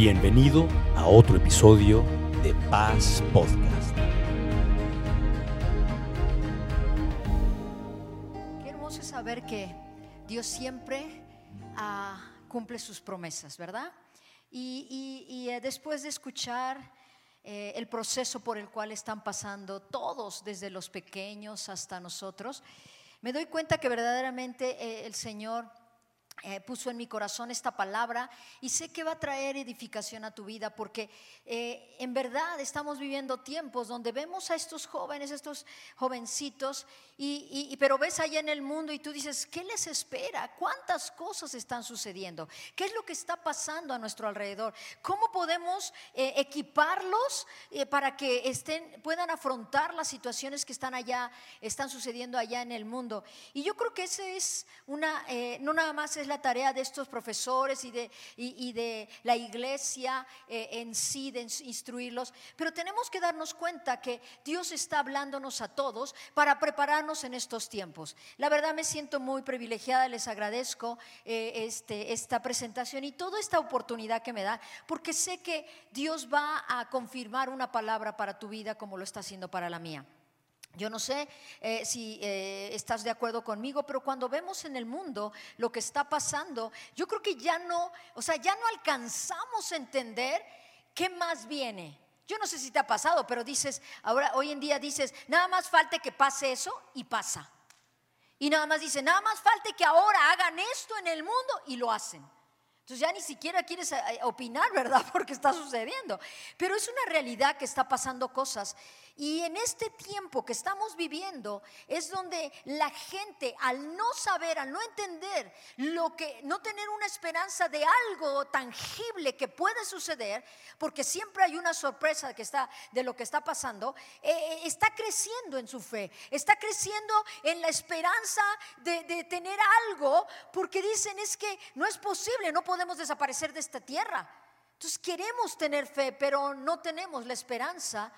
Bienvenido a otro episodio de Paz Podcast. Qué hermoso saber que Dios siempre ah, cumple sus promesas, ¿verdad? Y, eh, después de escuchar eh, el proceso por el cual están pasando todos, desde los pequeños hasta nosotros, me doy cuenta que verdaderamente eh, el Señor eh, puso en mi corazón esta palabra y sé que va a traer edificación a tu vida porque eh, en verdad estamos viviendo tiempos donde vemos a estos jóvenes, estos jovencitos, y, pero ves allá en el mundo y tú dices, ¿qué les espera? ¿Cuántas cosas están sucediendo? ¿Qué es lo que está pasando a nuestro alrededor? ¿Cómo podemos eh, equiparlos para que estén, puedan afrontar las situaciones que están allá, están sucediendo allá en el mundo? Y yo creo que ese es una, no nada más es la tarea de estos profesores y de, y, de la iglesia eh, en sí, de ins- instruirlos, pero tenemos que darnos cuenta que Dios está hablándonos a todos para prepararnos en estos tiempos. La verdad me siento muy privilegiada, les agradezco eh, este, esta presentación y toda esta oportunidad que me da, porque sé que Dios va a confirmar una palabra para tu vida como lo está haciendo para la mía. Yo no sé eh, si eh, estás de acuerdo conmigo, pero cuando vemos en el mundo lo que está pasando, yo creo que ya no, o sea, ya no alcanzamos a entender qué más viene. Yo no sé si te ha pasado, pero dices, ahora hoy en día dices, nada más falte que pase eso y pasa. Y nada más dice, nada más falte que ahora hagan esto en el mundo y lo hacen. Entonces ya ni siquiera quieres eh, opinar, ¿verdad? Porque está sucediendo. Pero es una realidad que está pasando cosas. Y en este tiempo que estamos viviendo es donde la gente al no saber, al no entender lo que, no tener una esperanza de algo tangible que puede suceder, porque siempre hay una sorpresa de lo que está pasando, eh, eh, está creciendo en su fe, está creciendo en la esperanza de, de tener algo, porque dicen es que no es posible, no podemos desaparecer de esta tierra. Entonces queremos tener fe, pero no tenemos la esperanza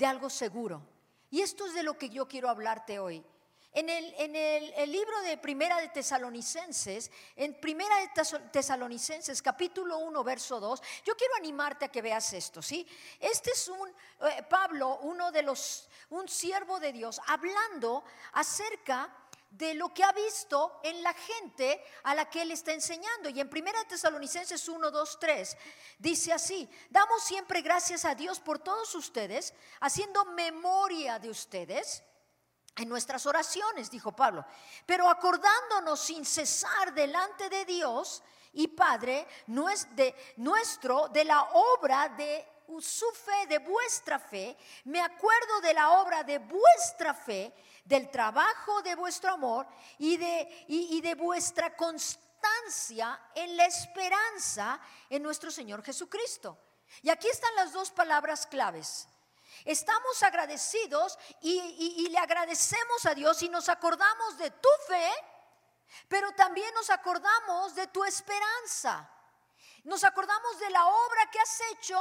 de algo seguro. Y esto es de lo que yo quiero hablarte hoy. En el, en el- libro de Primera de Tesalonicenses, en Primera de Tesalonicenses, capítulo 1, verso 2, yo quiero animarte a que veas esto, ¿sí? Este es un, eh, Pablo, uno de los, un siervo de Dios, hablando acerca de lo que ha visto en la gente a la que él está enseñando. Y en 1 Tesalonicenses 1, 2, 3 dice así, damos siempre gracias a Dios por todos ustedes, haciendo memoria de ustedes en nuestras oraciones, dijo Pablo, pero acordándonos sin cesar delante de Dios y Padre nuestro de la obra de su fe, de vuestra fe, me acuerdo de la obra de vuestra fe, del trabajo de vuestro amor y de, y- de vuestra constancia en la esperanza en nuestro Señor Jesucristo. Y aquí están las dos palabras claves. Estamos agradecidos y le agradecemos a Dios y nos acordamos de tu fe, pero también nos acordamos de tu esperanza. Nos acordamos de la obra que has hecho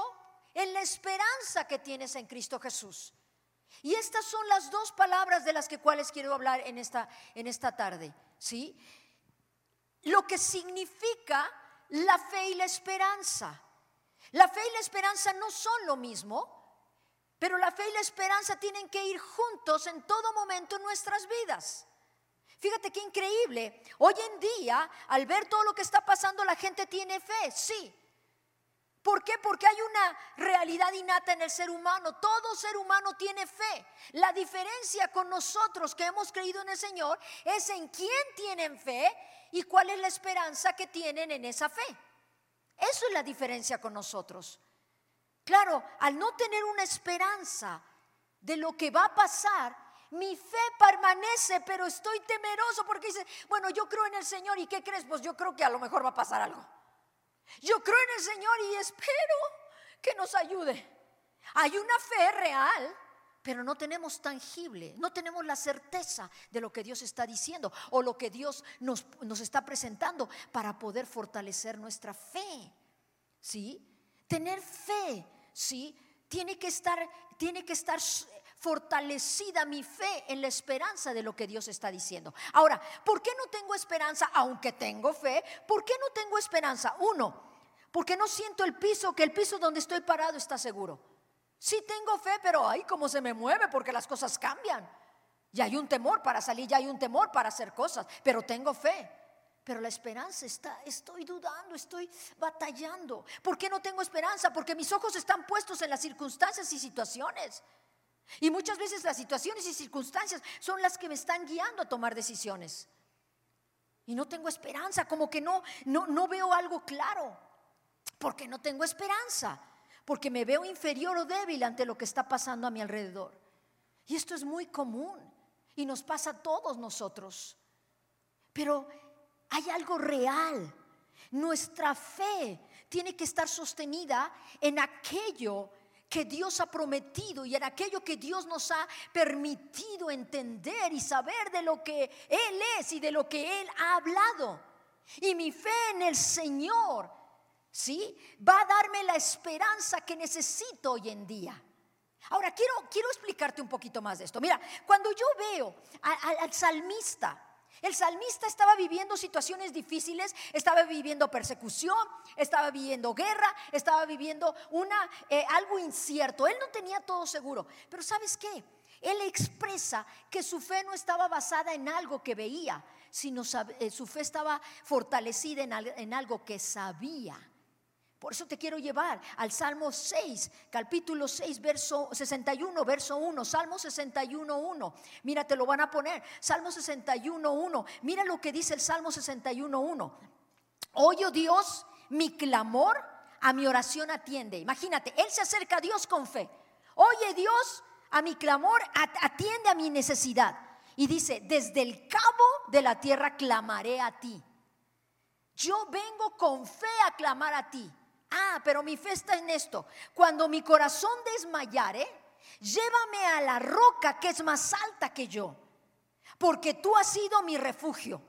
en la esperanza que tienes en Cristo Jesús. Y estas son las dos palabras de las que cuales quiero hablar en esta, en esta tarde, ¿sí? Lo que significa la fe y la esperanza. La fe y la esperanza no son lo mismo, pero la fe y la esperanza tienen que ir juntos en todo momento en nuestras vidas. Fíjate qué increíble. Hoy en día, al ver todo lo que está pasando, la gente tiene fe, sí. ¿Por qué? Porque hay una realidad innata en el ser humano. Todo ser humano tiene fe. La diferencia con nosotros que hemos creído en el Señor es en quién tienen fe y cuál es la esperanza que tienen en esa fe. Eso es la diferencia con nosotros. Claro, al no tener una esperanza de lo que va a pasar, mi fe permanece, pero estoy temeroso porque dice, bueno, yo creo en el Señor y ¿qué crees? Pues yo creo que a lo mejor va a pasar algo. Yo creo en el Señor y espero que nos ayude. Hay una fe real, pero no tenemos tangible, no tenemos la certeza de lo que Dios está diciendo o lo que Dios nos, nos está presentando para poder fortalecer nuestra fe. ¿Sí? Tener fe, ¿sí? Tiene que estar, tiene que estar fortalecida mi fe en la esperanza de lo que Dios está diciendo. Ahora, ¿por qué no tengo esperanza aunque tengo fe? ¿Por qué no tengo esperanza? Uno, Porque no siento el piso, que el piso donde estoy parado está seguro. Sí tengo fe, pero ahí como se me mueve porque las cosas cambian. Ya hay un temor para salir, ya hay un temor para hacer cosas, pero tengo fe. Pero la esperanza está, estoy dudando, estoy batallando. ¿Por qué no tengo esperanza? Porque mis ojos están puestos en las circunstancias y situaciones. Y muchas veces las situaciones y circunstancias son las que me están guiando a tomar decisiones. Y no tengo esperanza, como que no, no, no veo algo claro. Porque no tengo esperanza. Porque me veo inferior o débil ante lo que está pasando a mi alrededor. Y esto es muy común. Y nos pasa a todos nosotros. Pero hay algo real. Nuestra fe tiene que estar sostenida en aquello que Dios ha prometido y en aquello que Dios nos ha permitido entender y saber de lo que Él es y de lo que Él ha hablado. Y mi fe en el Señor, ¿sí? Va a darme la esperanza que necesito hoy en día. Ahora, quiero, quiero explicarte un poquito más de esto. Mira, cuando yo veo al salmista, el salmista estaba viviendo situaciones difíciles, estaba viviendo persecución, estaba viviendo guerra, estaba viviendo una, eh, algo incierto. Él no tenía todo seguro. Pero ¿sabes qué? Él expresa que su fe no estaba basada en algo que veía, sino eh, su fe estaba fortalecida en algo que sabía. Por eso te quiero llevar al Salmo 6, capítulo 6, verso 61, verso 1, Salmo 61, 1. Mira, te lo van a poner. Salmo 61, 1. Mira lo que dice el Salmo 61, 1. Oye oh Dios, mi clamor a mi oración atiende. Imagínate, él se acerca a Dios con fe. Oye Dios, a mi clamor atiende a mi necesidad. Y dice, desde el cabo de la tierra clamaré a ti. Yo vengo con fe a clamar a ti. Ah, pero mi fe está en esto. Cuando mi corazón desmayare, llévame a la roca que es más alta que yo, porque tú has sido mi refugio.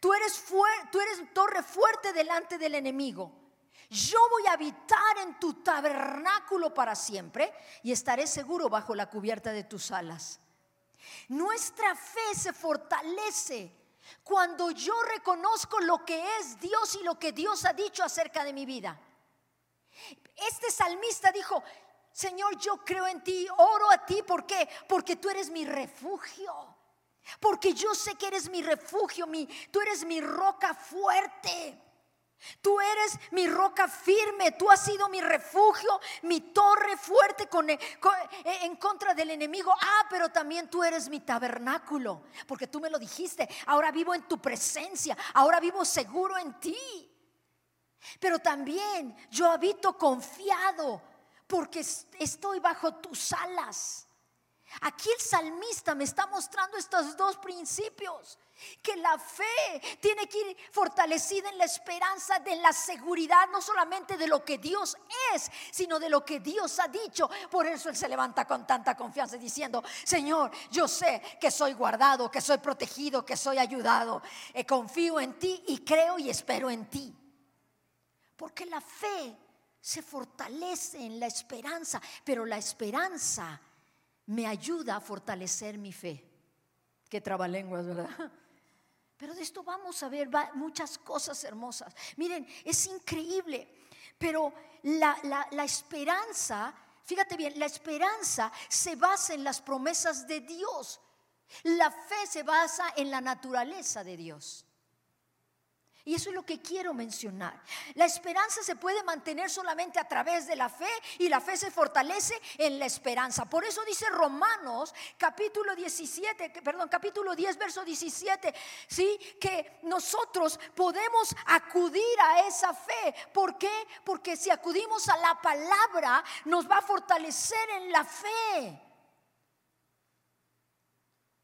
Tú eres, tú eres torre fuerte delante del enemigo. Yo voy a habitar en tu tabernáculo para siempre y estaré seguro bajo la cubierta de tus alas. Nuestra fe se fortalece cuando yo reconozco lo que es Dios y lo que Dios ha dicho acerca de mi vida. Este salmista dijo, Señor, yo creo en ti, oro a ti, ¿por qué? Porque tú eres mi refugio. Porque yo sé que eres mi refugio, mi, tú eres mi roca fuerte. Tú eres mi roca firme, tú has sido mi refugio, mi torre fuerte con, eh, en contra del enemigo. Ah, pero también tú eres mi tabernáculo, porque tú me lo dijiste. Ahora vivo en tu presencia, ahora vivo seguro en ti. Pero también yo habito confiado porque estoy bajo tus alas. Aquí el salmista me está mostrando estos dos principios. Que la fe tiene que ir fortalecida en la esperanza de la seguridad, no solamente de lo que Dios es, sino de lo que Dios ha dicho. Por eso Él se levanta con tanta confianza diciendo, Señor, yo sé que soy guardado, que soy protegido, que soy ayudado. Eh, confío en ti y creo y espero en ti. Porque la fe se fortalece en la esperanza, pero la esperanza me ayuda a fortalecer mi fe. Qué trabalenguas, ¿verdad? Pero de esto vamos a ver muchas cosas hermosas. Miren, es increíble, pero la, la esperanza, fíjate bien, la esperanza se basa en las promesas de Dios. La fe se basa en la naturaleza de Dios. Y eso es lo que quiero mencionar. La esperanza se puede mantener solamente a través de la fe y la fe se fortalece en la esperanza. Por eso dice Romanos capítulo 17, perdón, capítulo 10 verso 17, ¿sí? Que nosotros podemos acudir a esa fe. ¿Por qué? Porque si acudimos a la palabra nos va a fortalecer en la fe.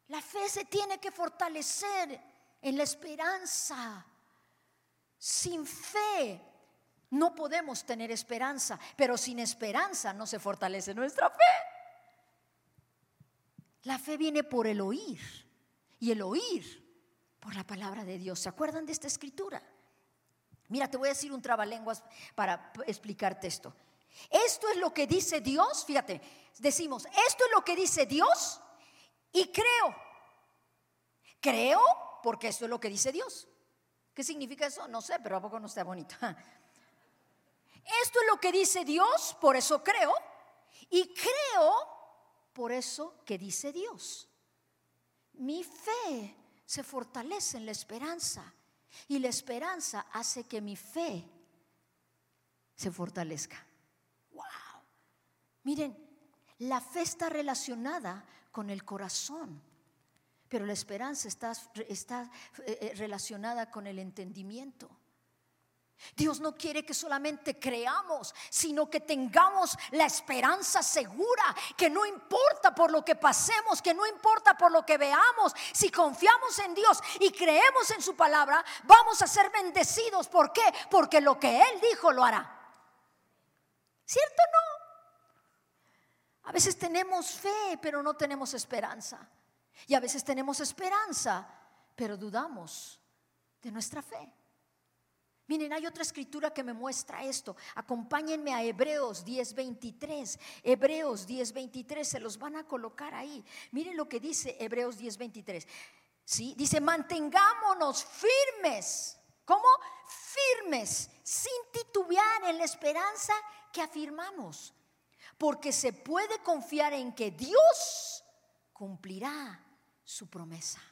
La fe se tiene que fortalecer en la esperanza. Sin fe no podemos tener esperanza, pero sin esperanza no se fortalece nuestra fe. La fe viene por el oír y el oír por la palabra de Dios. ¿Se acuerdan de esta escritura? Mira, te voy a decir un trabalenguas para explicarte esto. Esto es lo que dice Dios, fíjate, decimos, esto es lo que dice Dios y creo. Creo porque esto es lo que dice Dios. ¿Qué significa eso? No sé, pero a poco no está bonito. Esto es lo que dice Dios, por eso creo. Y creo por eso que dice Dios. Mi fe se fortalece en la esperanza. Y la esperanza hace que mi fe se fortalezca. ¡Wow! Miren, la fe está relacionada con el corazón, pero la esperanza está, está eh, eh, relacionada con el entendimiento. Dios no quiere que solamente creamos, sino que tengamos la esperanza segura, que no importa por lo que pasemos, que no importa por lo que veamos, si confiamos en Dios y creemos en su palabra, vamos a ser bendecidos. ¿Por qué? Porque lo que Él dijo lo hará. ¿Cierto o no? A veces tenemos fe, pero no tenemos esperanza. Y a veces tenemos esperanza, pero dudamos de nuestra fe. Miren, hay otra escritura que me muestra esto. Acompáñenme a Hebreos 10:23. Hebreos 10:23 se los van a colocar ahí. Miren lo que dice Hebreos 10:23. ¿Sí? Dice, mantengámonos firmes. ¿Cómo? Firmes, sin titubear en la esperanza que afirmamos. Porque se puede confiar en que Dios cumplirá su promesa.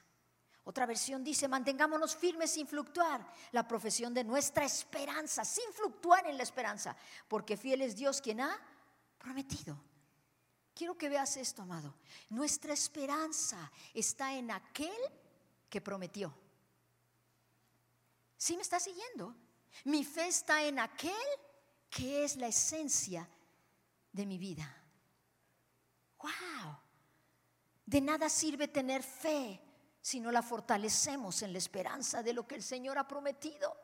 Otra versión dice, mantengámonos firmes sin fluctuar la profesión de nuestra esperanza, sin fluctuar en la esperanza, porque fiel es Dios quien ha prometido. Quiero que veas esto, amado. Nuestra esperanza está en aquel que prometió. ¿Sí me está siguiendo? Mi fe está en aquel que es la esencia de mi vida. ¡Wow! De nada sirve tener fe si no la fortalecemos en la esperanza de lo que el Señor ha prometido.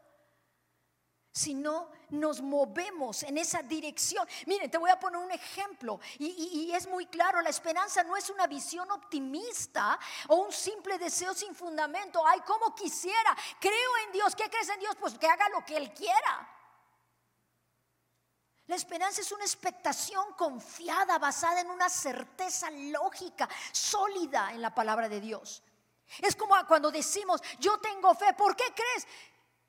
Si no nos movemos en esa dirección. Miren, te voy a poner un ejemplo y, es muy claro, la esperanza no es una visión optimista o un simple deseo sin fundamento. Ay, como quisiera, creo en Dios. ¿Qué crees en Dios? Pues que haga lo que Él quiera. La esperanza es una expectación confiada, basada en una certeza lógica, sólida en la palabra de Dios. Es como cuando decimos, yo tengo fe, ¿por qué crees?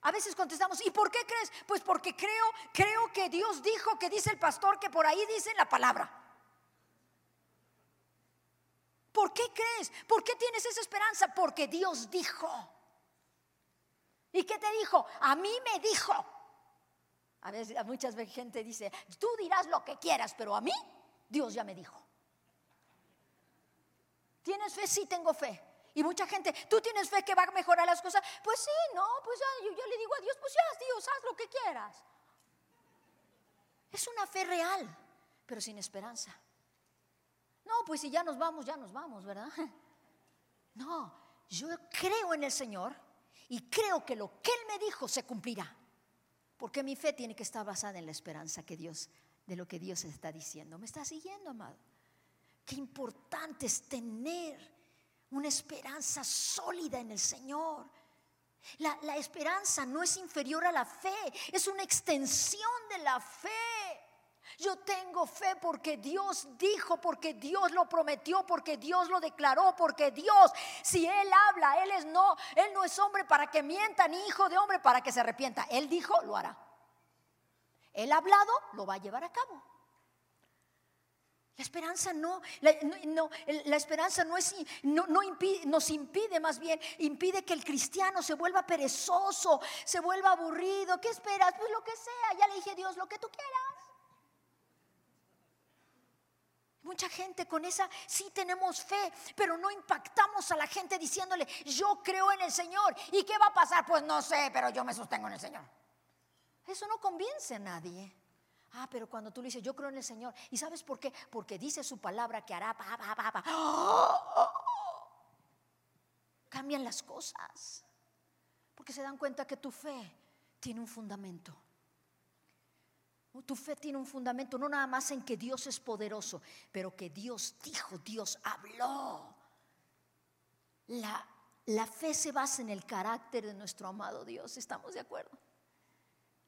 A veces contestamos, ¿y por qué crees? Pues porque creo, creo que Dios dijo, que dice el pastor, que por ahí dice la palabra. ¿Por qué crees? ¿Por qué tienes esa esperanza? Porque Dios dijo. ¿Y qué te dijo? A mí me dijo. A veces, muchas veces gente dice, tú dirás lo que quieras, pero a mí Dios ya me dijo. ¿Tienes fe? Sí, tengo fe. Y mucha gente, ¿tú tienes fe que va a mejorar las cosas? Pues sí, no, pues ya, yo, le digo a Dios, pues ya, Dios, haz lo que quieras. Es una fe real, pero sin esperanza. No, pues si ya nos vamos, ya nos vamos, ¿verdad? No, yo creo en el Señor y creo que lo que Él me dijo se cumplirá. Porque mi fe tiene que estar basada en la esperanza que Dios, de lo que Dios está diciendo. ¿Me está siguiendo, amado? Qué importante es tener una esperanza sólida en el Señor. La, la, esperanza no es inferior a la fe, es una extensión de la fe. Yo tengo fe porque Dios dijo, porque Dios lo prometió, porque Dios lo declaró, porque Dios, si Él habla, Él es no, Él no es hombre para que mienta, ni hijo de hombre para que se arrepienta. Él dijo, lo hará. Él ha hablado, lo va a llevar a cabo. La esperanza no, la, no, la esperanza no, es, no, no impide, nos impide, más bien, impide que el cristiano se vuelva perezoso, se vuelva aburrido. ¿Qué esperas? Pues lo que sea, ya le dije Dios, lo que tú quieras. Mucha gente con esa sí tenemos fe, pero no impactamos a la gente diciéndole, yo creo en el Señor. ¿Y qué va a pasar? Pues no sé, pero yo me sostengo en el Señor. Eso no convence a nadie. Ah, pero cuando tú le dices, yo creo en el Señor, ¿y sabes por qué? Porque dice su palabra que hará, Cambian las cosas. Porque se dan cuenta que tu fe tiene un fundamento. Tu fe tiene un fundamento no nada más en que Dios es poderoso, pero que Dios dijo, Dios habló. La, la fe se basa en el carácter de nuestro amado Dios, ¿estamos de acuerdo?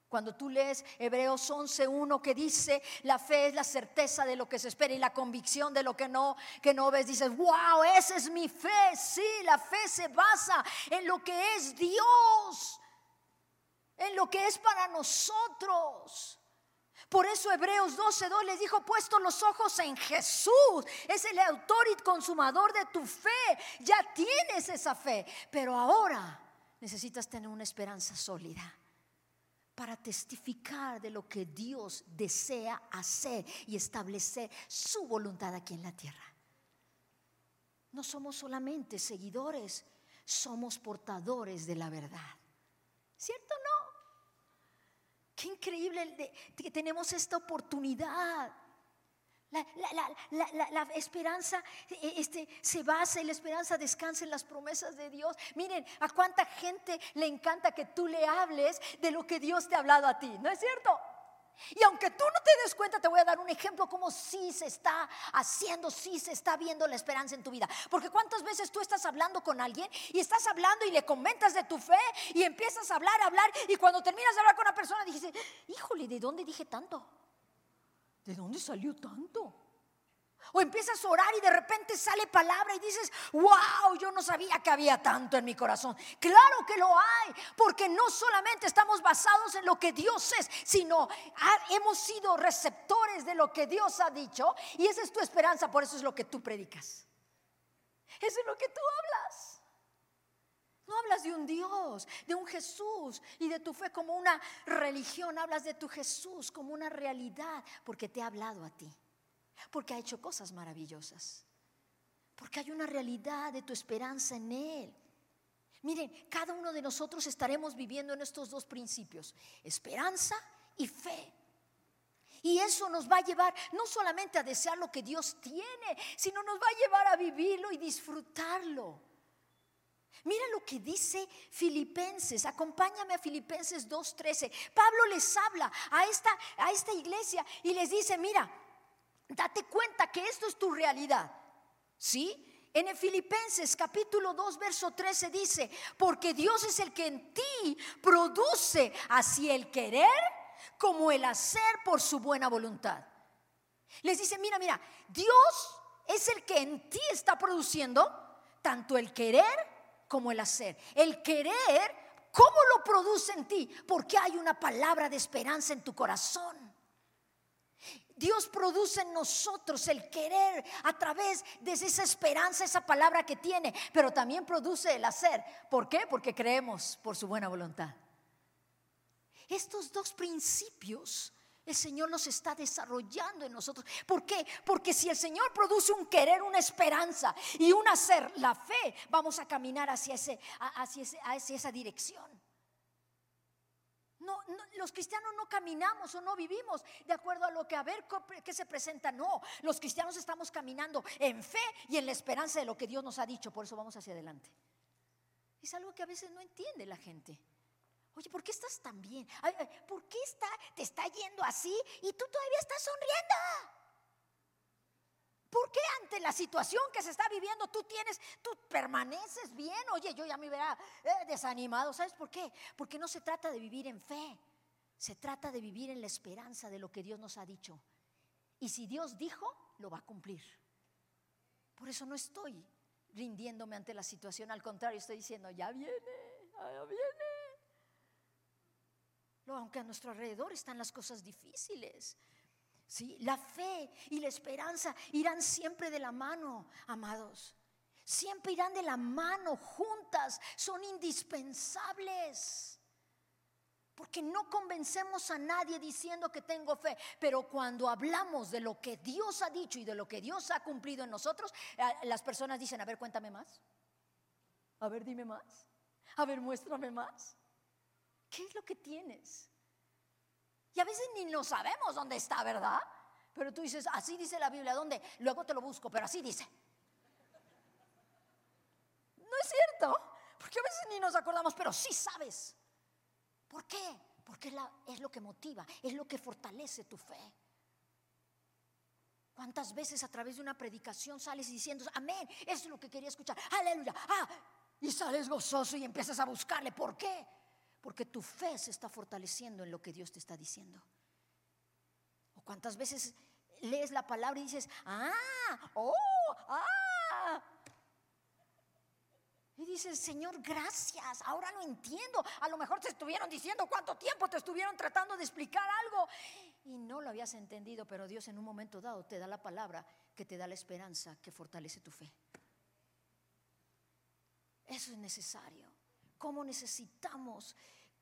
Cuando tú lees Hebreos 11.1 que dice, la fe es la certeza de lo que se espera y la convicción de lo que no, que no ves, dices, wow, esa es mi fe. Sí, la fe se basa en lo que es Dios, en lo que es para nosotros. Por eso Hebreos 12.2 les dijo, puesto los ojos en Jesús, es el autor y consumador de tu fe, ya tienes esa fe, pero ahora necesitas tener una esperanza sólida para testificar de lo que Dios desea hacer y establecer su voluntad aquí en la tierra. No somos solamente seguidores, somos portadores de la verdad. ¿Cierto o no? Qué increíble que tenemos esta oportunidad. La, esperanza e, este, se basa y la esperanza descansa en las promesas de Dios. Miren, a cuánta gente le encanta que tú le hables de lo que Dios te ha hablado a ti, ¿no es cierto? Y aunque tú no te des cuenta, te voy a dar un ejemplo como sí se está haciendo, sí se está viendo la esperanza en tu vida. Porque cuántas veces tú estás hablando con alguien y estás hablando y le comentas de tu fe y empiezas a hablar, a hablar y cuando terminas de hablar con una persona dices, híjole, ¿de dónde dije tanto? ¿De dónde salió tanto? O empiezas a orar y de repente sale palabra y dices, wow, yo no sabía que había tanto en mi corazón. Claro que lo hay, porque no solamente estamos basados en lo que Dios es, sino hemos sido receptores de lo que Dios ha dicho y esa es tu esperanza, por eso es lo que tú predicas. Eso es lo que tú hablas. No hablas de un Dios, de un Jesús y de tu fe como una religión, hablas de tu Jesús como una realidad, porque te ha hablado a ti porque ha hecho cosas maravillosas, porque hay una realidad de tu esperanza en Él. Miren, cada uno de nosotros estaremos viviendo en estos dos principios, esperanza y fe. Y eso nos va a llevar no solamente a desear lo que Dios tiene, sino nos va a llevar a vivirlo y disfrutarlo. Mira lo que dice Filipenses, acompáñame a Filipenses 2.13. Pablo les habla a esta, a esta iglesia y les dice, mira, Date cuenta que esto es tu realidad. ¿Sí? En el Filipenses capítulo 2 verso 13 dice, porque Dios es el que en ti produce así el querer como el hacer por su buena voluntad. Les dice, mira, mira, Dios es el que en ti está produciendo tanto el querer como el hacer. El querer, ¿cómo lo produce en ti? Porque hay una palabra de esperanza en tu corazón. Dios produce en nosotros el querer a través de esa esperanza, esa palabra que tiene, pero también produce el hacer. ¿Por qué? Porque creemos por su buena voluntad. Estos dos principios el Señor los está desarrollando en nosotros. ¿Por qué? Porque si el Señor produce un querer, una esperanza y un hacer, la fe, vamos a caminar hacia, ese, hacia, hacia esa dirección los cristianos no caminamos o no vivimos de acuerdo a lo que a ver qué se presenta. No, los cristianos estamos caminando en fe y en la esperanza de lo que Dios nos ha dicho. Por eso vamos hacia adelante. Es algo que a veces no entiende la gente. Oye, ¿por qué estás tan bien? ¿Por qué te está yendo así y tú todavía estás sonriendo? ¿Por qué ante la situación que se está viviendo tú tienes, tú permaneces bien? Oye, yo ya me hubiera eh, desanimado. ¿Sabes por qué? Porque no se trata de vivir en fe. Se trata de vivir en la esperanza de lo que Dios nos ha dicho. Y si Dios dijo, lo va a cumplir. Por eso no estoy rindiéndome ante la situación. Al contrario, estoy diciendo, ya viene, ya viene. Aunque a nuestro alrededor están las cosas difíciles. ¿Sí? La fe y la esperanza irán siempre de la mano, amados. Siempre irán de la mano, juntas, son indispensables. Porque no convencemos a nadie diciendo que tengo fe, pero cuando hablamos de lo que Dios ha dicho y de lo que Dios ha cumplido en nosotros, eh, las personas dicen, a ver, cuéntame más. A ver, dime más. A ver, muéstrame más. ¿Qué es lo que tienes? Y a veces ni lo sabemos dónde está, ¿verdad? Pero tú dices, así dice la Biblia, ¿dónde? Luego te lo busco, pero así dice. No es cierto, porque a veces ni nos acordamos, pero sí sabes. ¿Por qué? Porque es lo que motiva, es lo que fortalece tu fe. ¿Cuántas veces a través de una predicación sales diciendo, amén, eso es lo que quería escuchar, aleluya, ah, y sales gozoso y empiezas a buscarle, ¿por qué? Porque tu fe se está fortaleciendo en lo que Dios te está diciendo. ¿O cuántas veces lees la palabra y dices, ah, oh, ah? Y dices, Señor, gracias, ahora lo entiendo. A lo mejor te estuvieron diciendo cuánto tiempo te estuvieron tratando de explicar algo. y no lo habías entendido, pero Dios en un momento dado te da la palabra que te da la esperanza, que fortalece tu fe. Eso es necesario. ¿Cómo necesitamos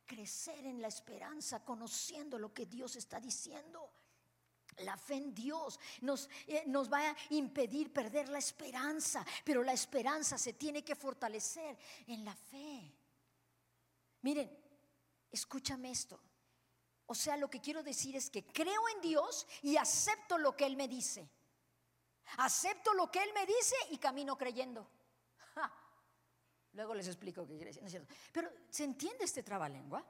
crecer en la esperanza, conociendo lo que Dios está diciendo? La fe en Dios nos, eh, nos, va a impedir perder la esperanza, pero la esperanza se tiene que fortalecer en la fe. Miren, escúchame esto. O sea, lo que quiero decir es que creo en Dios y acepto lo que Él me dice. Acepto lo que Él me dice y camino creyendo. Luego les explico qué quiere decir. Pero ¿se entiende este trabalengua?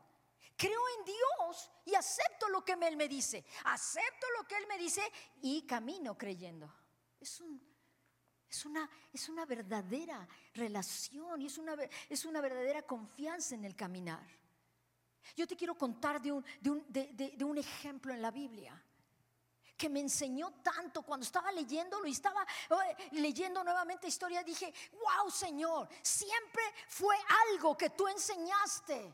Creo en Dios y acepto lo que Él me dice. Acepto lo que Él me dice y camino creyendo. Es, un, es, una, es una verdadera relación y es una, es una verdadera confianza en el caminar. Yo te quiero contar de un, de un, ejemplo en la Biblia que me enseñó tanto cuando estaba leyéndolo y estaba eh, leyendo nuevamente historia, dije, wow Señor, siempre fue algo que tú enseñaste.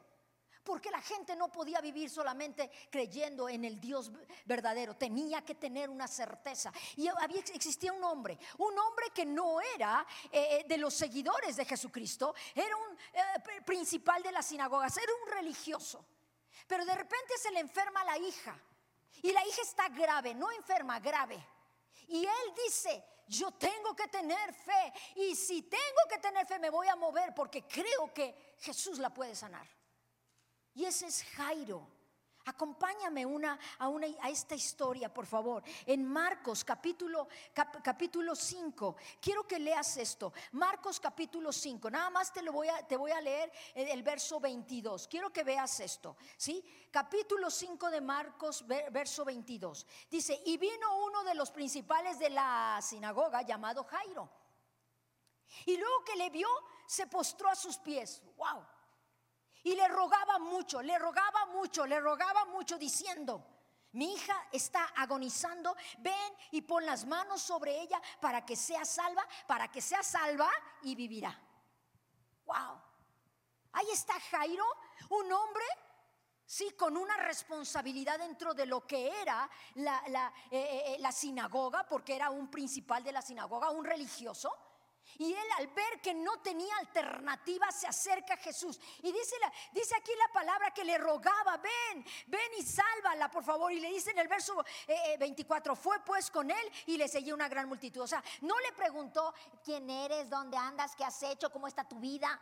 Porque la gente no podía vivir solamente creyendo en el Dios verdadero, tenía que tener una certeza. Y había, existía un hombre, un hombre que no era eh, eh, de los seguidores de Jesucristo, era un principal de las sinagogas, era un religioso. Pero de repente se le enferma la hija. Y la hija está grave, no enferma, grave. Y él dice, yo tengo que tener fe. Y si tengo que tener fe, me voy a mover porque creo que Jesús la puede sanar. Y ese es Jairo. Acompáñame una, a, esta historia, por favor. En Marcos capítulo, capítulo 5. Quiero que leas esto. Marcos capítulo 5. Nada más te, lo voy a, te voy a leer el, el, verso 22. Quiero que veas esto. ¿sí? Capítulo 5 de Marcos, verso 22. Dice, y vino uno de los principales de la sinagoga llamado Jairo. Y luego que le vio, se postró a sus pies. ¡Wow! Y le rogaba mucho, le rogaba mucho, le rogaba mucho diciendo, mi hija está agonizando, ven y pon las manos sobre ella para que sea salva, para que sea salva y vivirá. Wow. Ahí está Jairo, un hombre, sí, con una responsabilidad dentro de lo que era la, la, eh, eh, eh, la sinagoga, porque era un principal de la sinagoga, un religioso y él al ver que no tenía alternativa se acerca a Jesús. Y dice, dice aquí la palabra que le rogaba, ven, ven y sálvala, por favor. Y le dice en el verso 24, eh, eh, fue pues con él y le seguía una gran multitud. O sea, no le preguntó quién eres, dónde andas, qué has hecho, cómo está tu vida.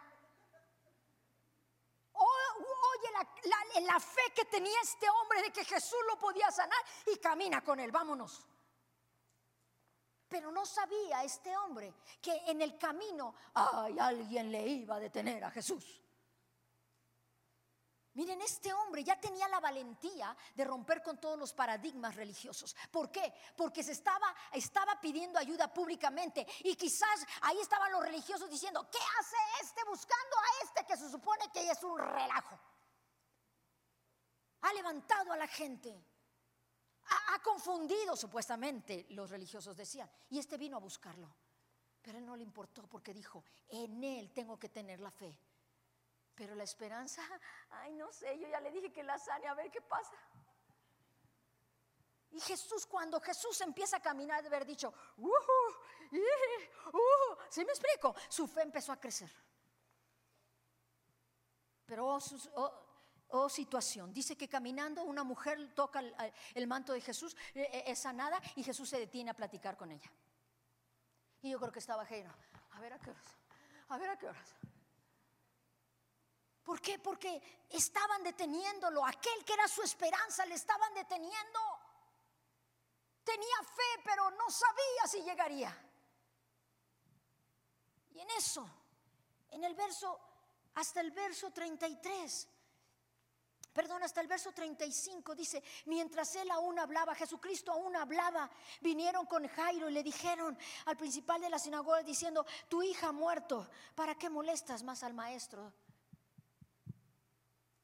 Oye la, la fe que tenía este hombre de que Jesús lo podía sanar y camina con él, vámonos. Pero no sabía este hombre que en el camino ay, alguien le iba a detener a Jesús. Miren, este hombre ya tenía la valentía de romper con todos los paradigmas religiosos. ¿Por qué? Porque se estaba, estaba pidiendo ayuda públicamente y quizás ahí estaban los religiosos diciendo, ¿qué hace este buscando a este que se supone que es un relajo? Ha levantado a la gente ha, confundido supuestamente, los religiosos decían, y este vino a buscarlo. Pero él no le importó porque dijo, en él tengo que tener la fe. Pero la esperanza, ay, no sé, yo ya le dije que la sane, a ver qué pasa. Y Jesús, cuando Jesús empieza a caminar, de haber dicho, uh, uh, ¿sí me explico? Su fe empezó a crecer. Pero oh, sus, oh, Oh, situación. Dice que caminando una mujer toca el, manto de Jesús, eh, eh, es sanada y Jesús se detiene a platicar con ella. Y yo creo que estaba ajeno. A ver a qué horas. A ver a qué horas. ¿Por qué? Porque estaban deteniéndolo. Aquel que era su esperanza le estaban deteniendo. Tenía fe, pero no sabía si llegaría. Y en eso, en el verso, hasta el verso 33, Perdón, hasta el verso 35 dice, mientras él aún hablaba, Jesucristo aún hablaba, vinieron con Jairo y le dijeron al principal de la sinagoga diciendo, tu hija ha muerto, ¿para qué molestas más al maestro?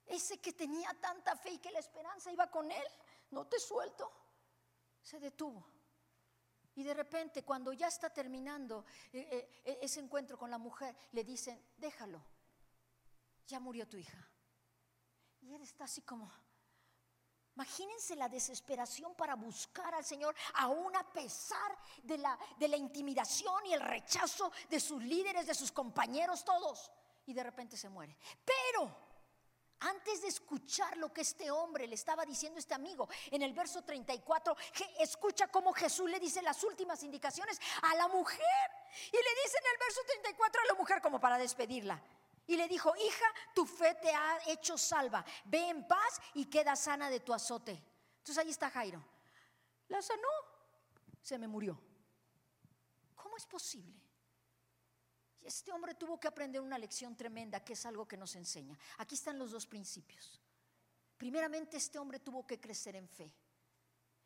Ese que tenía tanta fe y que la esperanza iba con él, no te suelto, se detuvo. Y de repente, cuando ya está terminando eh, eh, ese encuentro con la mujer, le dicen, déjalo, ya murió tu hija. Y él está así como, Imagínense la desesperación para buscar al Señor, aún a pesar de la, de la intimidación y el rechazo de sus líderes, de sus compañeros, todos. Y de repente se muere. Pero antes de escuchar lo que este hombre le estaba diciendo este amigo, en el verso 34, escucha cómo Jesús le dice las últimas indicaciones a la mujer. Y le dice en el verso 34 a la mujer como para despedirla. Y le dijo, hija, tu fe te ha hecho salva. Ve en paz y queda sana de tu azote. Entonces ahí está Jairo. La sanó. Se me murió. ¿Cómo es posible? Este hombre tuvo que aprender una lección tremenda, que es algo que nos enseña. Aquí están los dos principios. Primeramente, este hombre tuvo que crecer en fe.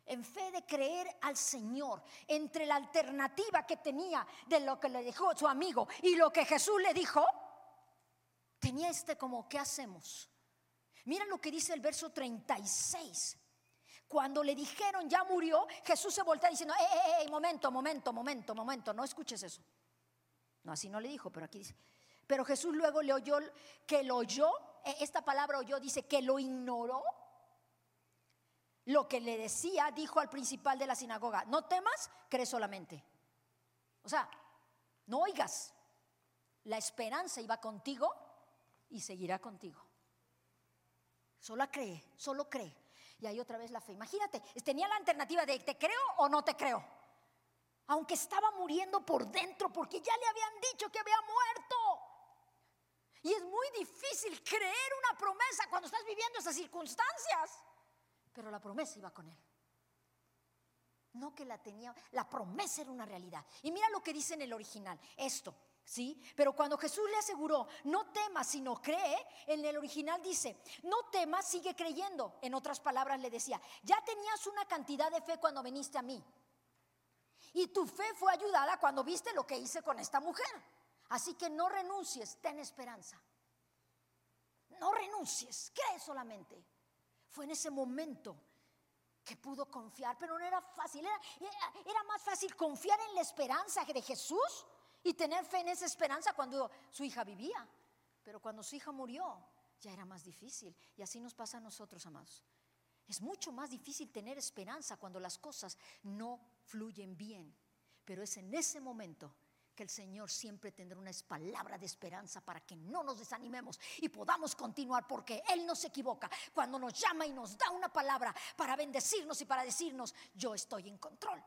En fe de creer al Señor entre la alternativa que tenía de lo que le dijo su amigo y lo que Jesús le dijo, tenía este como, ¿qué hacemos? Mira lo que dice el verso 36. Cuando le dijeron ya murió, Jesús se voltea diciendo, ¡eh, eh, eh! Momento, momento, momento, momento, no escuches eso. No, así no le dijo, pero aquí dice. Pero Jesús luego le oyó que lo oyó, e, esta palabra oyó dice que lo ignoró. Lo que le decía, dijo al principal de la sinagoga, no temas, cree solamente. O sea, no oigas, la esperanza iba contigo y seguirá contigo. Solo cree, solo cree. Y ahí otra vez la fe. Imagínate, tenía la alternativa de te creo o no te creo aunque estaba muriendo por dentro porque ya le habían dicho que había muerto. Y es muy difícil creer una promesa cuando estás viviendo esas circunstancias. Pero la promesa iba con él. No que la tenía, la promesa era una realidad. Y mira lo que dice en el original, esto, ¿sí? Pero cuando Jesús le aseguró, no temas, sino cree, en el original dice, no temas, sigue creyendo. En otras palabras le decía, ya tenías una cantidad de fe cuando viniste a mí. Y tu fe fue ayudada cuando viste lo que hice con esta mujer. Así que no renuncies, ten esperanza. No renuncies, cree solamente. Fue en ese momento que pudo confiar, pero no era fácil. Era, era, más fácil confiar en la esperanza de Jesús y tener fe en esa esperanza cuando su hija vivía. Pero cuando su hija murió, ya era más difícil. Y así nos pasa a nosotros, amados. Es mucho más difícil tener esperanza cuando las cosas no fluyen bien. Pero es en ese momento que el Señor siempre tendrá una palabra de esperanza para que no nos desanimemos y podamos continuar porque Él no se equivoca cuando nos llama y nos da una palabra para bendecirnos y para decirnos, yo estoy en control.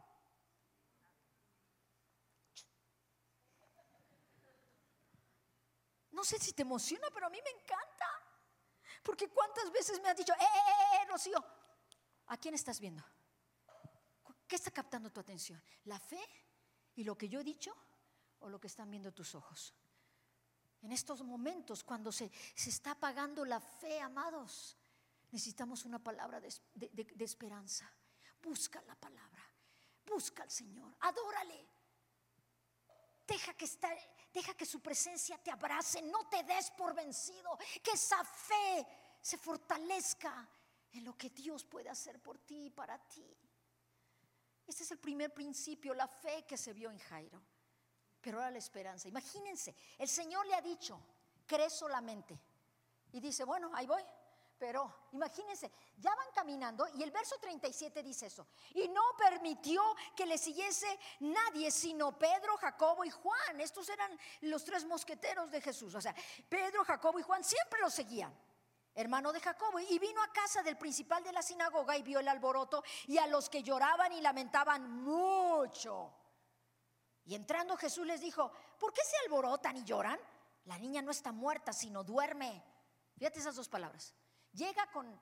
No sé si te emociona, pero a mí me encanta. Porque cuántas veces me has dicho, eh, eh, eh, eh, ¿a quién estás viendo? ¿Qué está captando tu atención? ¿La fe y lo que yo he dicho o lo que están viendo tus ojos? En estos momentos, cuando se, se está apagando la fe, amados, necesitamos una palabra de, de esperanza. Busca la palabra, busca al Señor, adórale. Deja que, está, deja que su presencia te abrace, no te des por vencido, que esa fe se fortalezca en lo que Dios puede hacer por ti y para ti. Este es el primer principio, la fe que se vio en Jairo. Pero ahora la esperanza. Imagínense, el Señor le ha dicho, cree solamente. Y dice, bueno, ahí voy, pero imagínense, ya van caminando y el verso 37 dice eso. Y no permitió que le siguiese nadie sino Pedro, Jacobo y Juan. Estos eran los tres mosqueteros de Jesús. O sea, Pedro, Jacobo y Juan siempre lo seguían. Hermano de Jacobo, y vino a casa del principal de la sinagoga y vio el alboroto y a los que lloraban y lamentaban mucho. Y entrando Jesús les dijo, ¿por qué se alborotan y lloran? La niña no está muerta, sino duerme. Fíjate esas dos palabras. Llega con,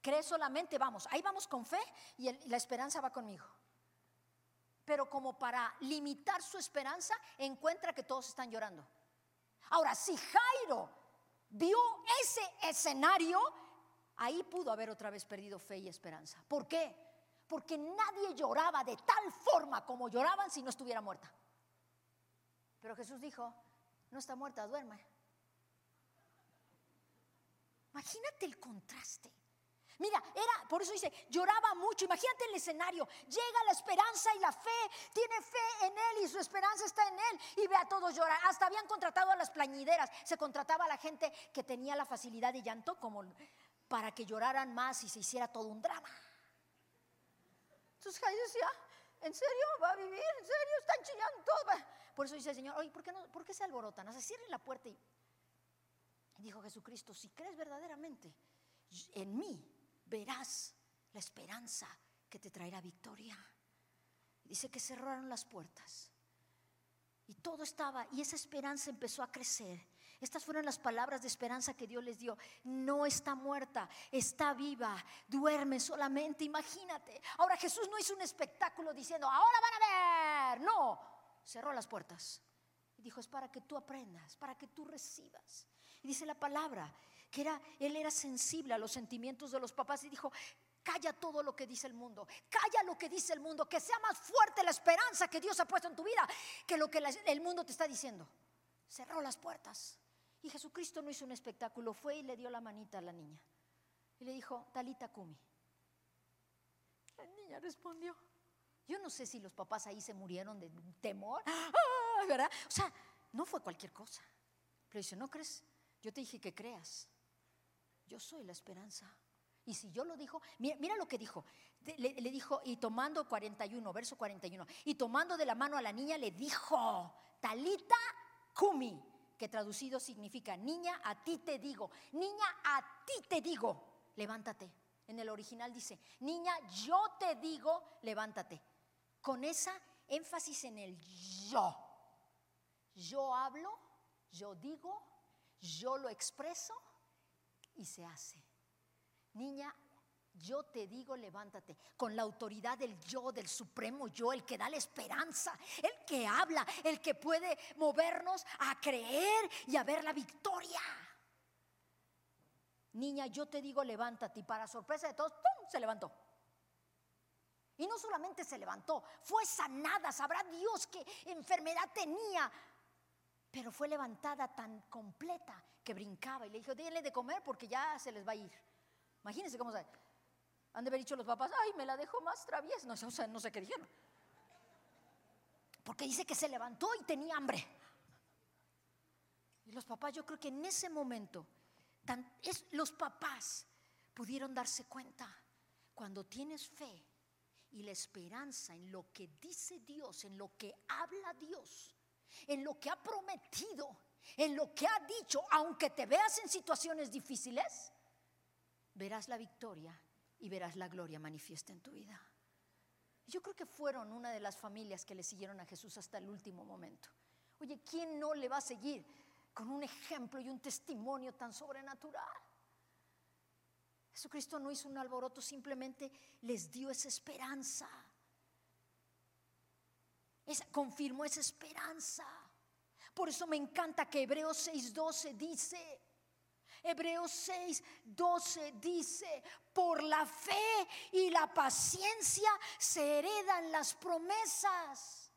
cree solamente, vamos, ahí vamos con fe y la esperanza va conmigo. Pero como para limitar su esperanza, encuentra que todos están llorando. Ahora, si Jairo vio ese escenario, ahí pudo haber otra vez perdido fe y esperanza. ¿Por qué? Porque nadie lloraba de tal forma como lloraban si no estuviera muerta. Pero Jesús dijo, no está muerta, duerme. Imagínate el contraste. Mira, era, por eso dice, lloraba mucho. Imagínate el escenario. Llega la esperanza y la fe. Tiene fe en él y su esperanza está en él. Y ve a todos llorar. Hasta habían contratado a las plañideras. Se contrataba a la gente que tenía la facilidad de llanto, como para que lloraran más y se hiciera todo un drama. Entonces Jair decía, ¿en serio va a vivir? ¿En serio? Están chillando todo. Por eso dice el Señor, oye, ¿por qué, no, ¿por qué se alborotan? Hace cierren la puerta y dijo Jesucristo, si crees verdaderamente en mí, verás la esperanza que te traerá victoria. Dice que cerraron las puertas. Y todo estaba, y esa esperanza empezó a crecer. Estas fueron las palabras de esperanza que Dios les dio. No está muerta, está viva, duerme solamente, imagínate. Ahora Jesús no hizo un espectáculo diciendo, ahora van a ver. No, cerró las puertas. Y dijo, es para que tú aprendas, para que tú recibas. Y dice la palabra, que era, él era sensible a los sentimientos de los papás y dijo, Calla todo lo que dice el mundo. Calla lo que dice el mundo. Que sea más fuerte la esperanza que Dios ha puesto en tu vida que lo que el mundo te está diciendo. Cerró las puertas. Y Jesucristo no hizo un espectáculo. Fue y le dio la manita a la niña. Y le dijo, Talita Kumi. La niña respondió. Yo no sé si los papás ahí se murieron de temor. ¿Verdad? O sea, no fue cualquier cosa. Pero dice, ¿no crees? Yo te dije que creas. Yo soy la esperanza. Y si yo lo dijo, mira, lo que dijo. Le, le, dijo, y tomando 41, verso 41, y tomando de la mano a la niña le dijo, Talita Kumi, que traducido significa, niña, a ti te digo, niña, a ti te digo, levántate. En el original dice, niña, yo te digo, levántate. Con esa énfasis en el yo. Yo hablo, yo digo, yo lo expreso y se hace. Niña, yo te digo, levántate, con la autoridad del yo, del supremo yo, el que da la esperanza, el que habla, el que puede movernos a creer y a ver la victoria. Niña, yo te digo, levántate, y para sorpresa de todos, ¡pum! se levantó. Y no solamente se levantó, fue sanada, sabrá Dios qué enfermedad tenía, pero fue levantada tan completa que brincaba y le dijo, denle de comer porque ya se les va a ir. Imagínense cómo se... Han de haber dicho los papás, ay, me la dejó más traviesa. No, o no sé qué dijeron. Porque dice que se levantó y tenía hambre. Y los papás, yo creo que en ese momento, es, los papás pudieron darse cuenta, cuando tienes fe y la esperanza en lo que dice Dios, en lo que habla Dios, en lo que ha prometido, en lo que ha dicho, aunque te veas en situaciones difíciles, verás la victoria y verás la gloria manifiesta en tu vida. Yo creo que fueron una de las familias que le siguieron a Jesús hasta el último momento. Oye, ¿quién no le va a seguir con un ejemplo y un testimonio tan sobrenatural? Jesucristo no hizo un alboroto, simplemente les dio esa esperanza. Confirmó esa esperanza. Por eso me encanta que Hebreos 6:12 dice, Hebreos 6, 12 dice, por la fe y la paciencia se heredan las promesas.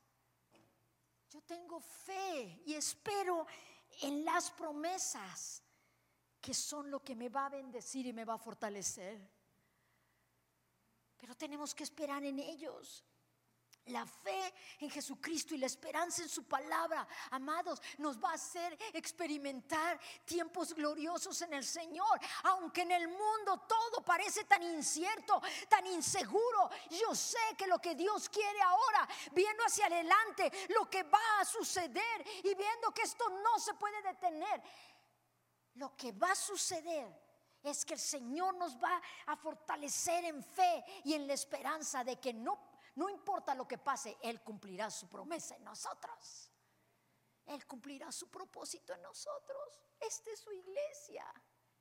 Yo tengo fe y espero en las promesas que son lo que me va a bendecir y me va a fortalecer. Pero tenemos que esperar en ellos. La fe en Jesucristo y la esperanza en su palabra, amados, nos va a hacer experimentar tiempos gloriosos en el Señor. Aunque en el mundo todo parece tan incierto, tan inseguro, yo sé que lo que Dios quiere ahora, viendo hacia adelante lo que va a suceder y viendo que esto no se puede detener, lo que va a suceder es que el Señor nos va a fortalecer en fe y en la esperanza de que no no importa lo que pase, Él cumplirá su promesa en nosotros. Él cumplirá su propósito en nosotros. Esta es su iglesia.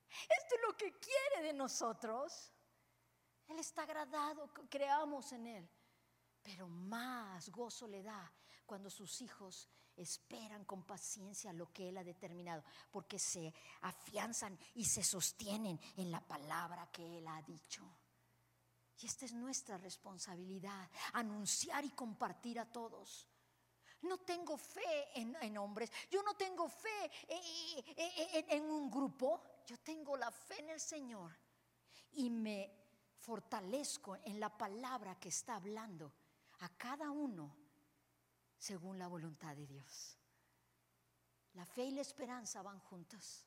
Esto es lo que quiere de nosotros. Él está agradado que creamos en Él. Pero más gozo le da cuando sus hijos esperan con paciencia lo que Él ha determinado, porque se afianzan y se sostienen en la palabra que Él ha dicho. Y esta es nuestra responsabilidad, anunciar y compartir a todos. No tengo fe en, hombres, yo no tengo fe eh, eh, eh, en un grupo, yo tengo la fe en el Señor y me fortalezco en la palabra que está hablando a cada uno según la voluntad de Dios. La fe y la esperanza van juntas.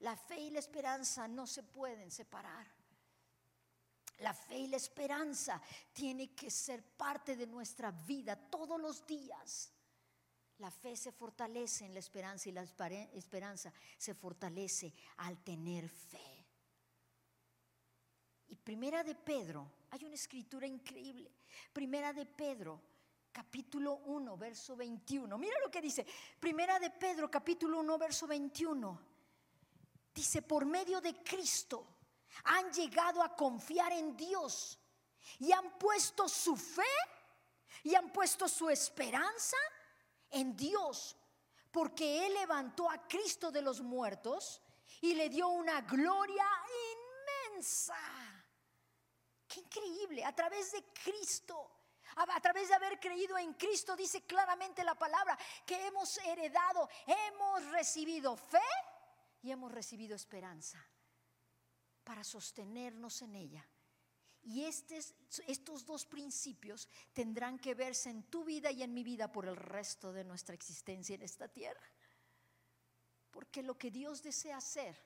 La fe y la esperanza no se pueden separar. La fe y la esperanza tiene que ser parte de nuestra vida todos los días. La fe se fortalece en la esperanza y la esperanza se fortalece al tener fe. Y primera de Pedro, hay una escritura increíble. Primera de Pedro, capítulo 1, verso 21. Mira lo que dice. Primera de Pedro, capítulo 1, verso 21. Dice, por medio de Cristo han llegado a confiar en Dios y han puesto su fe y han puesto su esperanza en Dios, porque Él levantó a Cristo de los muertos y le dio una gloria inmensa. Qué increíble, a través de Cristo. A, través de haber creído en Cristo, dice claramente la palabra, que hemos heredado, hemos recibido fe y hemos recibido esperanza para sostenernos en ella. Y estos dos principios tendrán que verse en tu vida y en mi vida por el resto de nuestra existencia en esta tierra. Porque lo que Dios desea hacer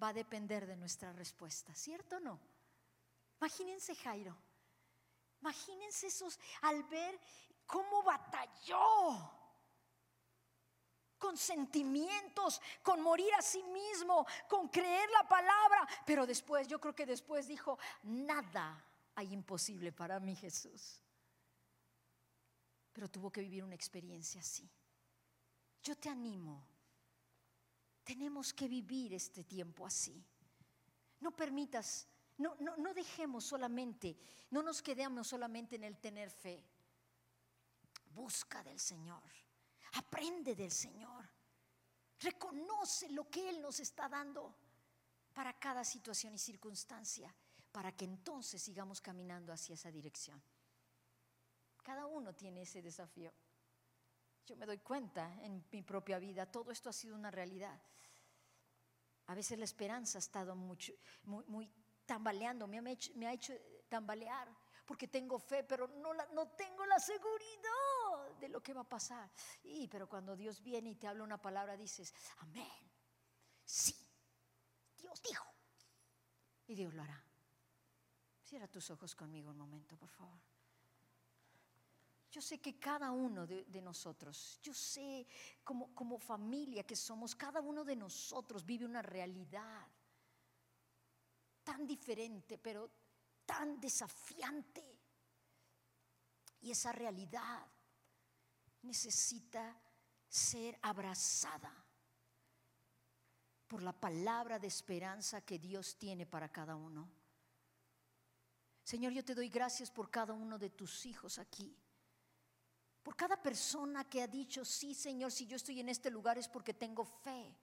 va a depender de nuestra respuesta, ¿cierto o no? Imagínense Jairo, imagínense esos al ver cómo batalló con sentimientos, con morir a sí mismo, con creer la palabra. Pero después, yo creo que después dijo, nada hay imposible para mí Jesús. Pero tuvo que vivir una experiencia así. Yo te animo. Tenemos que vivir este tiempo así. No permitas, no, no, no dejemos solamente, no nos quedemos solamente en el tener fe. Busca del Señor. Aprende del Señor. Reconoce lo que Él nos está dando para cada situación y circunstancia, para que entonces sigamos caminando hacia esa dirección. Cada uno tiene ese desafío. Yo me doy cuenta en mi propia vida, todo esto ha sido una realidad. A veces la esperanza ha estado mucho, muy, muy tambaleando, me ha, hecho, me ha hecho tambalear porque tengo fe, pero no, no tengo la seguridad de lo que va a pasar. Y, pero cuando Dios viene y te habla una palabra, dices, amén. Sí, Dios dijo. Y Dios lo hará. Cierra tus ojos conmigo un momento, por favor. Yo sé que cada uno de, nosotros, yo sé como, como familia que somos, cada uno de nosotros vive una realidad tan diferente, pero tan desafiante. Y esa realidad necesita ser abrazada por la palabra de esperanza que Dios tiene para cada uno. Señor, yo te doy gracias por cada uno de tus hijos aquí. Por cada persona que ha dicho, sí, Señor, si yo estoy en este lugar es porque tengo fe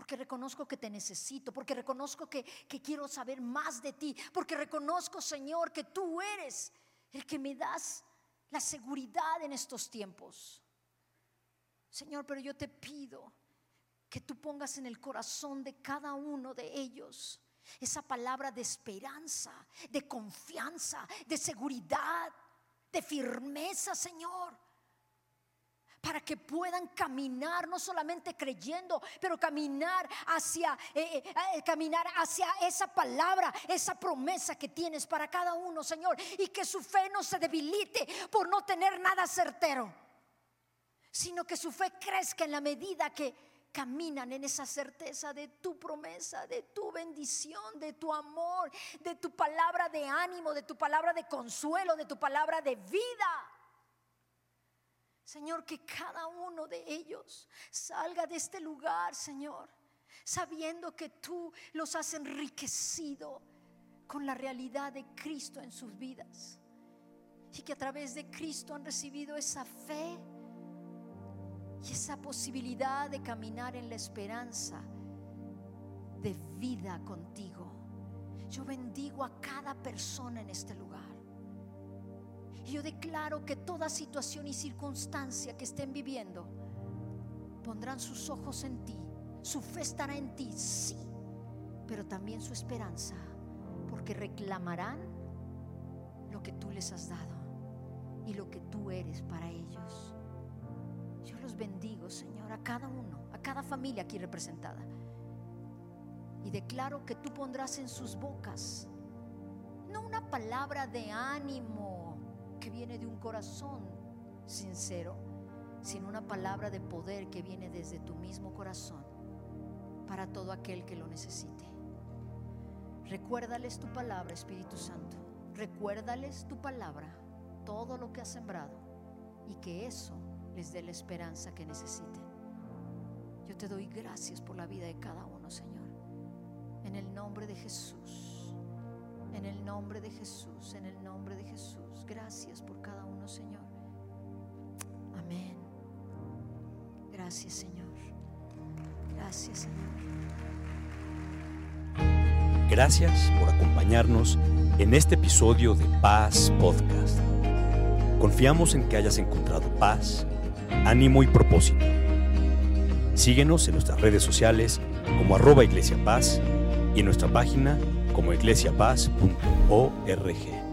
porque reconozco que te necesito, porque reconozco que, quiero saber más de ti, porque reconozco, Señor, que tú eres el que me das la seguridad en estos tiempos. Señor, pero yo te pido que tú pongas en el corazón de cada uno de ellos esa palabra de esperanza, de confianza, de seguridad, de firmeza, Señor para que puedan caminar, no solamente creyendo, pero caminar hacia, eh, eh, eh, caminar hacia esa palabra, esa promesa que tienes para cada uno, Señor, y que su fe no se debilite por no tener nada certero, sino que su fe crezca en la medida que caminan en esa certeza de tu promesa, de tu bendición, de tu amor, de tu palabra de ánimo, de tu palabra de consuelo, de tu palabra de vida. Señor, que cada uno de ellos salga de este lugar, Señor, sabiendo que tú los has enriquecido con la realidad de Cristo en sus vidas. Y que a través de Cristo han recibido esa fe y esa posibilidad de caminar en la esperanza de vida contigo. Yo bendigo a cada persona en este lugar. Y yo declaro que toda situación y circunstancia que estén viviendo pondrán sus ojos en ti. Su fe estará en ti, sí, pero también su esperanza, porque reclamarán lo que tú les has dado y lo que tú eres para ellos. Yo los bendigo, Señor, a cada uno, a cada familia aquí representada. Y declaro que tú pondrás en sus bocas no una palabra de ánimo que viene de un corazón sincero, sino una palabra de poder que viene desde tu mismo corazón para todo aquel que lo necesite. Recuérdales tu palabra, Espíritu Santo. Recuérdales tu palabra, todo lo que has sembrado, y que eso les dé la esperanza que necesiten. Yo te doy gracias por la vida de cada uno, Señor. En el nombre de Jesús. En el nombre de Jesús. En el nombre de Jesús. Gracias por cada uno, Señor. Amén. Gracias, Señor. Gracias, Señor. Gracias por acompañarnos en este episodio de Paz Podcast. Confiamos en que hayas encontrado paz, ánimo y propósito. Síguenos en nuestras redes sociales como arroba Iglesia Paz y en nuestra página como iglesiapaz.org.